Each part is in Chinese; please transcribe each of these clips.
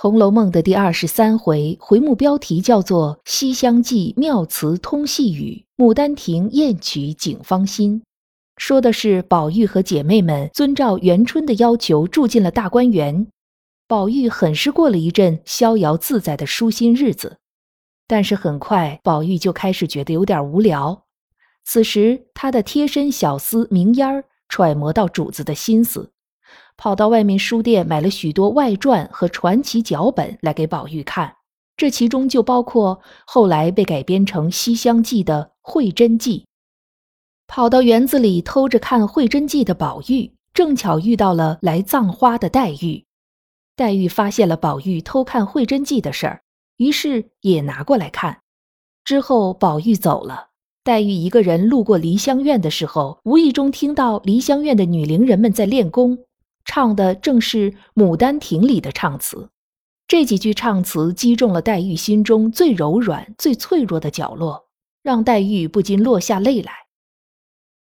红楼梦》的第二十三回回目标题叫做《西厢记妙词通细语，牡丹亭艳曲警芳心》，说的是宝玉和姐妹们遵照元春的要求住进了大观园。宝玉很是过了一阵逍遥自在的舒心日子，但是很快宝玉就开始觉得有点无聊。此时他的贴身小厮明烟儿揣摩到主子的心思。跑到外面书店买了许多外传和传奇脚本来给宝玉看，这其中就包括后来被改编成《西厢记》的《慧真记》。跑到园子里偷着看《慧真记》的宝玉，正巧遇到了来葬花的黛玉。黛玉发现了宝玉偷看《慧真记》的事儿，于是也拿过来看。之后宝玉走了，黛玉一个人路过梨香院的时候，无意中听到梨香院的女伶人们在练功。唱的正是《牡丹亭》里的唱词，这几句唱词击中了黛玉心中最柔软、最脆弱的角落，让黛玉不禁落下泪来。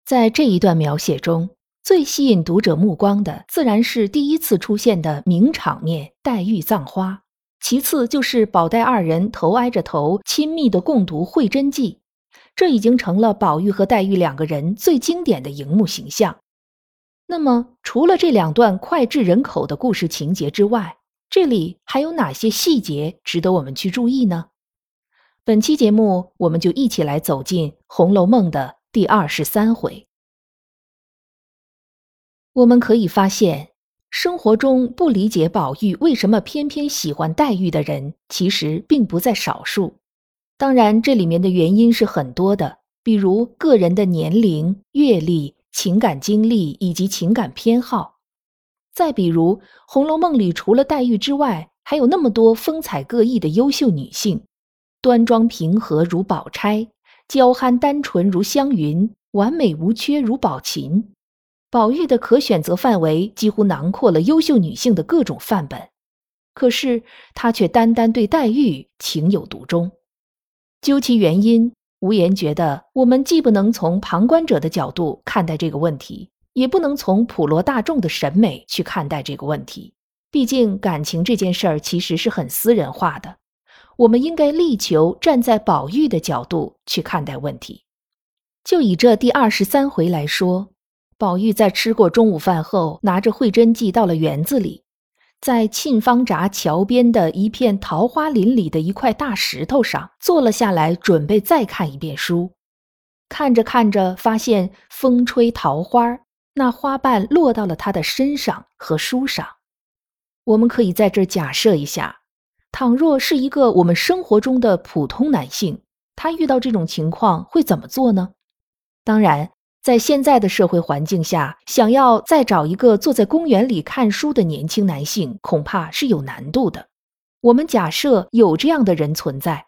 在这一段描写中，最吸引读者目光的自然是第一次出现的名场面——黛玉葬花，其次就是宝黛二人头挨着头亲密的共读《会真记》，这已经成了宝玉和黛玉两个人最经典的荧幕形象。那么，除了这两段脍炙人口的故事情节之外，这里还有哪些细节值得我们去注意呢？本期节目，我们就一起来走进《红楼梦》的第二十三回。我们可以发现，生活中不理解宝玉为什么偏偏喜欢黛玉的人，其实并不在少数。当然，这里面的原因是很多的，比如个人的年龄、阅历。情感经历以及情感偏好，再比如《红楼梦》里除了黛玉之外，还有那么多风采各异的优秀女性，端庄平和如宝钗，娇憨单纯如湘云，完美无缺如宝琴。宝玉的可选择范围几乎囊括了优秀女性的各种范本，可是他却单单对黛玉情有独钟。究其原因。无言觉得，我们既不能从旁观者的角度看待这个问题，也不能从普罗大众的审美去看待这个问题。毕竟，感情这件事儿其实是很私人化的。我们应该力求站在宝玉的角度去看待问题。就以这第二十三回来说，宝玉在吃过中午饭后，拿着慧真记到了园子里。在沁芳闸桥边的一片桃花林里的一块大石头上坐了下来，准备再看一遍书。看着看着，发现风吹桃花，那花瓣落到了他的身上和书上。我们可以在这假设一下：倘若是一个我们生活中的普通男性，他遇到这种情况会怎么做呢？当然。在现在的社会环境下，想要再找一个坐在公园里看书的年轻男性，恐怕是有难度的。我们假设有这样的人存在，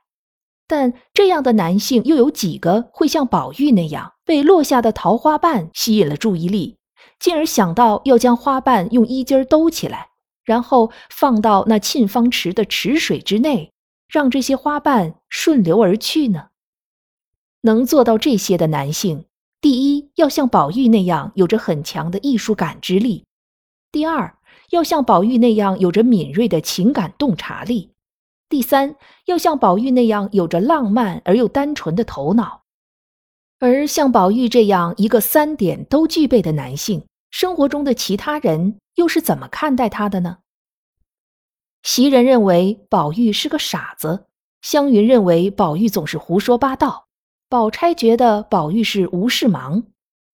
但这样的男性又有几个会像宝玉那样被落下的桃花瓣吸引了注意力，进而想到要将花瓣用衣襟兜起来，然后放到那沁芳池的池水之内，让这些花瓣顺流而去呢？能做到这些的男性。第一，要像宝玉那样有着很强的艺术感知力；第二，要像宝玉那样有着敏锐的情感洞察力；第三，要像宝玉那样有着浪漫而又单纯的头脑。而像宝玉这样一个三点都具备的男性，生活中的其他人又是怎么看待他的呢？袭人认为宝玉是个傻子，湘云认为宝玉总是胡说八道。宝钗觉得宝玉是无事忙，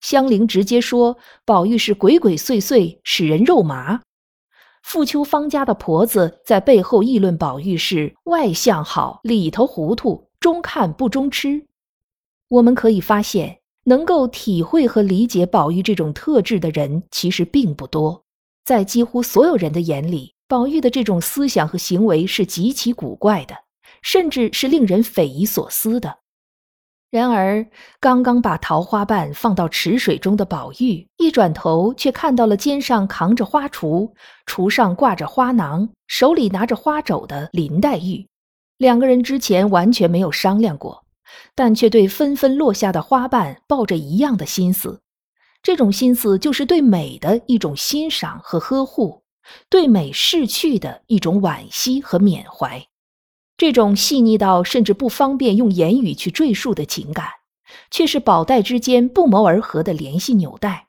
香菱直接说宝玉是鬼鬼祟祟，使人肉麻。傅秋芳家的婆子在背后议论宝玉是外向好，里头糊涂，中看不中吃。我们可以发现，能够体会和理解宝玉这种特质的人其实并不多。在几乎所有人的眼里，宝玉的这种思想和行为是极其古怪的，甚至是令人匪夷所思的。然而，刚刚把桃花瓣放到池水中的宝玉，一转头却看到了肩上扛着花锄、锄上挂着花囊、手里拿着花帚的林黛玉。两个人之前完全没有商量过，但却对纷纷落下的花瓣抱着一样的心思。这种心思就是对美的一种欣赏和呵护。对美逝去的一种惋惜和缅怀，这种细腻到甚至不方便用言语去赘述的情感，却是宝黛之间不谋而合的联系纽带。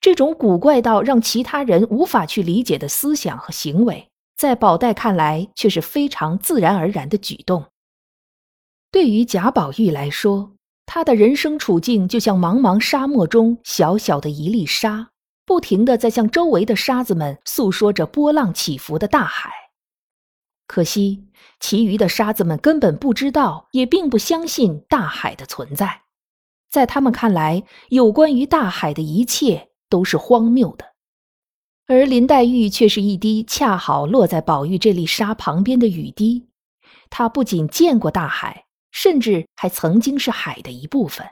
这种古怪到让其他人无法去理解的思想和行为，在宝黛看来却是非常自然而然的举动。对于贾宝玉来说，他的人生处境就像茫茫沙漠中小小的一粒沙。不停地在向周围的沙子们诉说着波浪起伏的大海，可惜其余的沙子们根本不知道，也并不相信大海的存在。在他们看来，有关于大海的一切都是荒谬的。而林黛玉却是一滴恰好落在宝玉这粒沙旁边的雨滴，她不仅见过大海，甚至还曾经是海的一部分。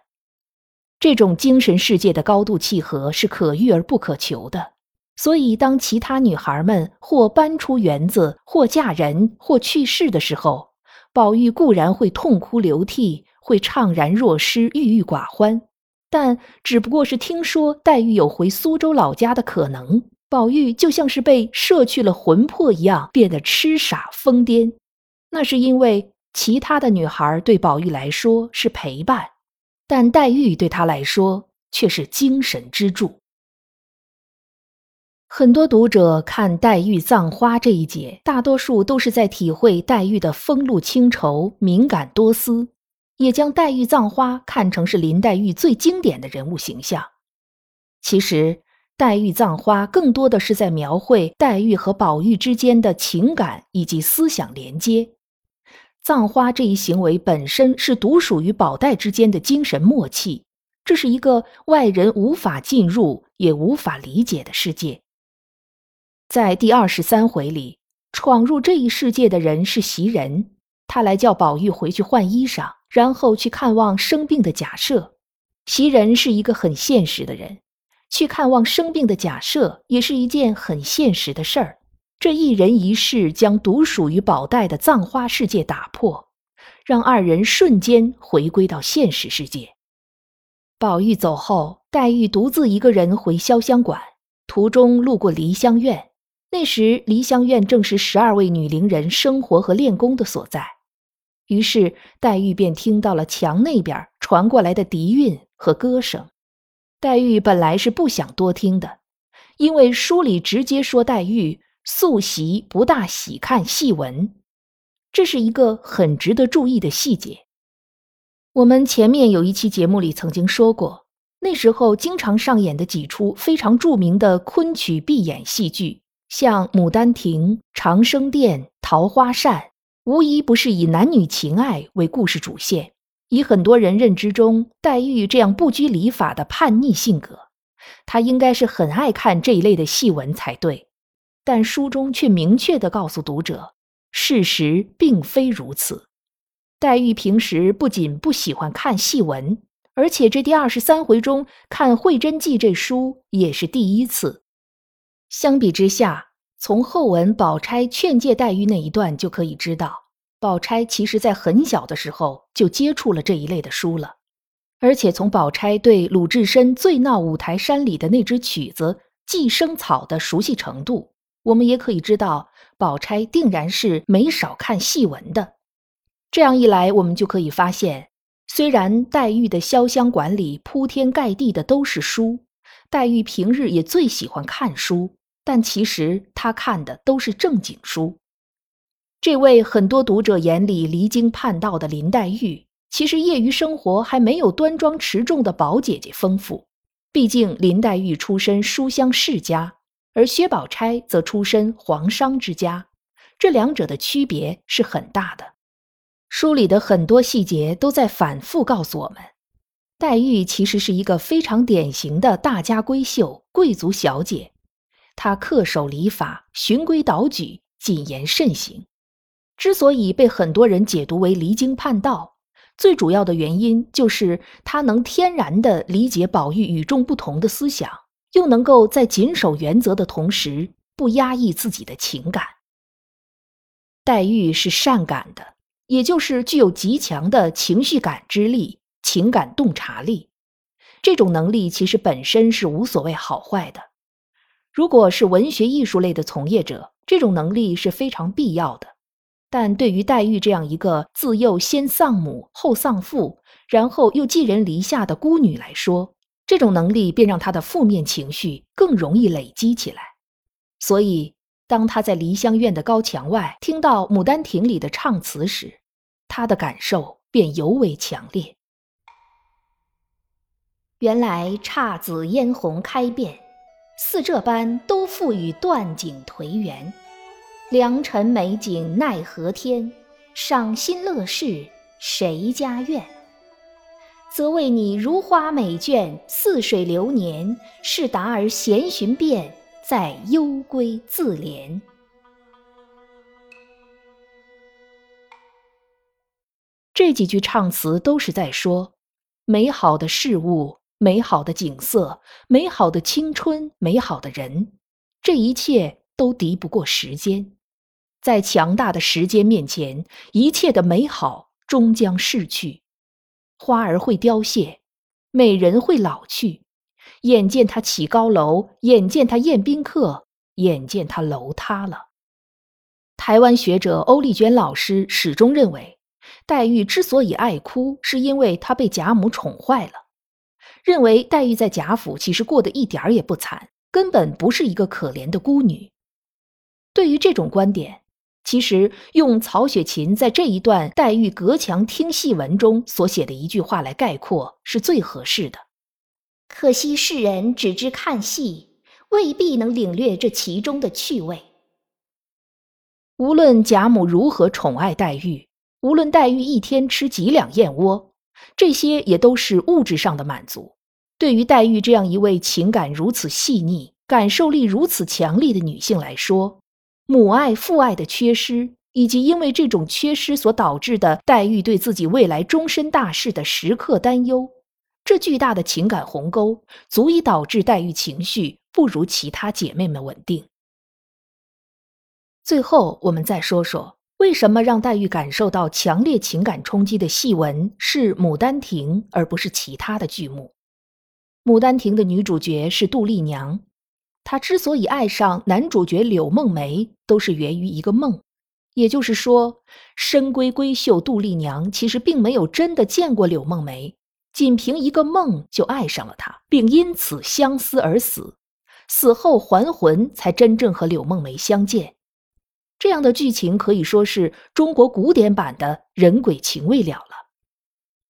这种精神世界的高度契合是可遇而不可求的，所以当其他女孩们或搬出园子，或嫁人，或去世的时候，宝玉固然会痛哭流涕，会怅然若失，郁郁寡欢，但只不过是听说黛玉有回苏州老家的可能，宝玉就像是被摄去了魂魄一样，变得痴傻疯癫。那是因为其他的女孩对宝玉来说是陪伴。但黛玉对他来说却是精神支柱。很多读者看黛玉葬花这一节，大多数都是在体会黛玉的风露清愁、敏感多思，也将黛玉葬花看成是林黛玉最经典的人物形象。其实，黛玉葬花更多的是在描绘黛玉和宝玉之间的情感以及思想连接。葬花这一行为本身是独属于宝黛之间的精神默契，这是一个外人无法进入也无法理解的世界。在第二十三回里，闯入这一世界的人是袭人，他来叫宝玉回去换衣裳，然后去看望生病的贾赦。袭人是一个很现实的人，去看望生病的贾赦也是一件很现实的事儿。这一人一事将独属于宝黛的葬花世界打破，让二人瞬间回归到现实世界。宝玉走后，黛玉独自一个人回潇湘馆，途中路过梨香院。那时梨香院正是十二位女伶人生活和练功的所在，于是黛玉便听到了墙那边传过来的笛韵和歌声。黛玉本来是不想多听的，因为书里直接说黛玉。素习不大喜看戏文，这是一个很值得注意的细节。我们前面有一期节目里曾经说过，那时候经常上演的几出非常著名的昆曲闭眼戏剧，像《牡丹亭》《长生殿》《桃花扇》，无疑不是以男女情爱为故事主线。以很多人认知中，黛玉这样不拘礼法的叛逆性格，她应该是很爱看这一类的戏文才对。但书中却明确地告诉读者，事实并非如此。黛玉平时不仅不喜欢看戏文，而且这第二十三回中看《会真记》这书也是第一次。相比之下，从后文宝钗劝诫黛玉那一段就可以知道，宝钗其实在很小的时候就接触了这一类的书了。而且从宝钗对鲁智深醉闹五台山里的那支曲子《寄生草》的熟悉程度。我们也可以知道，宝钗定然是没少看戏文的。这样一来，我们就可以发现，虽然黛玉的潇湘馆里铺天盖地的都是书，黛玉平日也最喜欢看书，但其实他看的都是正经书。这位很多读者眼里离经叛道的林黛玉，其实业余生活还没有端庄持重的宝姐姐丰富。毕竟林黛玉出身书香世家。而薛宝钗则出身皇商之家，这两者的区别是很大的。书里的很多细节都在反复告诉我们，黛玉其实是一个非常典型的大家闺秀、贵族小姐。他恪守礼法，循规蹈矩，谨言慎行。之所以被很多人解读为离经叛道，最主要的原因就是他能天然地理解宝玉与众不同的思想，又能够在谨守原则的同时不压抑自己的情感。黛玉是善感的，也就是具有极强的情绪感知力、情感洞察力。这种能力其实本身是无所谓好坏的。如果是文学艺术类的从业者，这种能力是非常必要的。但对于黛玉这样一个自幼先丧母后丧父，然后又寄人篱下的孤女来说，这种能力便让她的负面情绪更容易累积起来。所以，当她在梨香院的高墙外听到《牡丹亭》里的唱词时，她的感受便尤为强烈。原来姹紫嫣红开遍，似这般都付与断井颓垣。良辰美景奈何天，赏心乐事谁家院？则为你如花美眷，似水流年，是达而闲寻遍，在幽闺自怜。这几句唱词都是在说美好的事物。美好的景色，美好的青春，美好的人，这一切都敌不过时间。在强大的时间面前，一切的美好终将逝去。花儿会凋谢，美人会老去。眼见他起高楼，眼见他宴宾客，眼见他楼塌了。台湾学者欧丽娟老师始终认为，黛玉之所以爱哭，是因为她被贾母宠坏了。认为黛玉在贾府其实过得一点儿也不惨，根本不是一个可怜的孤女。对于这种观点，其实用曹雪芹在这一段黛玉隔墙听戏文中所写的一句话来概括是最合适的。可惜世人只知看戏，未必能领略这其中的趣味。无论贾母如何宠爱黛玉，无论黛玉一天吃几两燕窝。这些也都是物质上的满足。对于黛玉这样一位情感如此细腻、感受力如此强烈的女性来说，母爱、父爱的缺失，以及因为这种缺失所导致的黛玉对自己未来终身大事的时刻担忧，这巨大的情感鸿沟，足以导致黛玉情绪不如其他姐妹们稳定。最后，我们再说说。为什么让黛玉感受到强烈情感冲击的戏文是《牡丹亭》，而不是其他的剧目？《牡丹亭》的女主角是杜丽娘，她之所以爱上男主角柳梦梅，都是源于一个梦。也就是说，深闺闺秀杜丽娘其实并没有真的见过柳梦梅，仅凭一个梦就爱上了她，并因此相思而死，死后还魂才真正和柳梦梅相见。这样的剧情可以说是中国古典版的人鬼情未了了。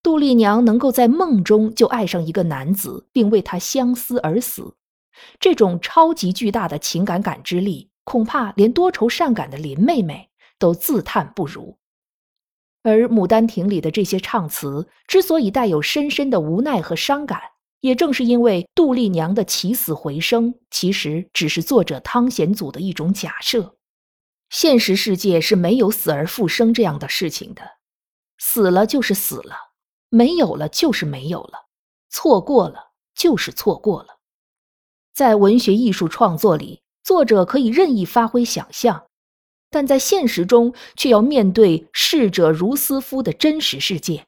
杜丽娘能够在梦中就爱上一个男子，并为他相思而死，这种超级巨大的情感感知力，恐怕连多愁善感的林妹妹都自叹不如。而《牡丹亭》里的这些唱词之所以带有深深的无奈和伤感，也正是因为杜丽娘的起死回生，其实只是作者汤显祖的一种假设。现实世界是没有死而复生这样的事情的，死了就是死了，没有了就是没有了，错过了就是错过了。在文学艺术创作里，作者可以任意发挥想象，但在现实中却要面对逝者如斯夫的真实世界。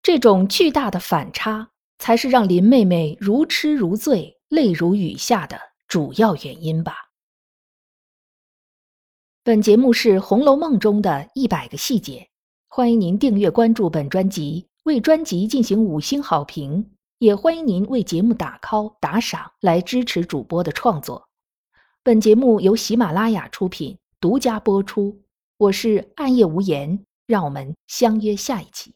这种巨大的反差，才是让林妹妹如痴如醉、泪如雨下的主要原因吧。本节目是《红楼梦》中的一百个细节，欢迎您订阅关注本专辑，为专辑进行五星好评，也欢迎您为节目打 call 打赏来支持主播的创作。本节目由喜马拉雅出品，独家播出。我是暗夜无言，让我们相约下一期。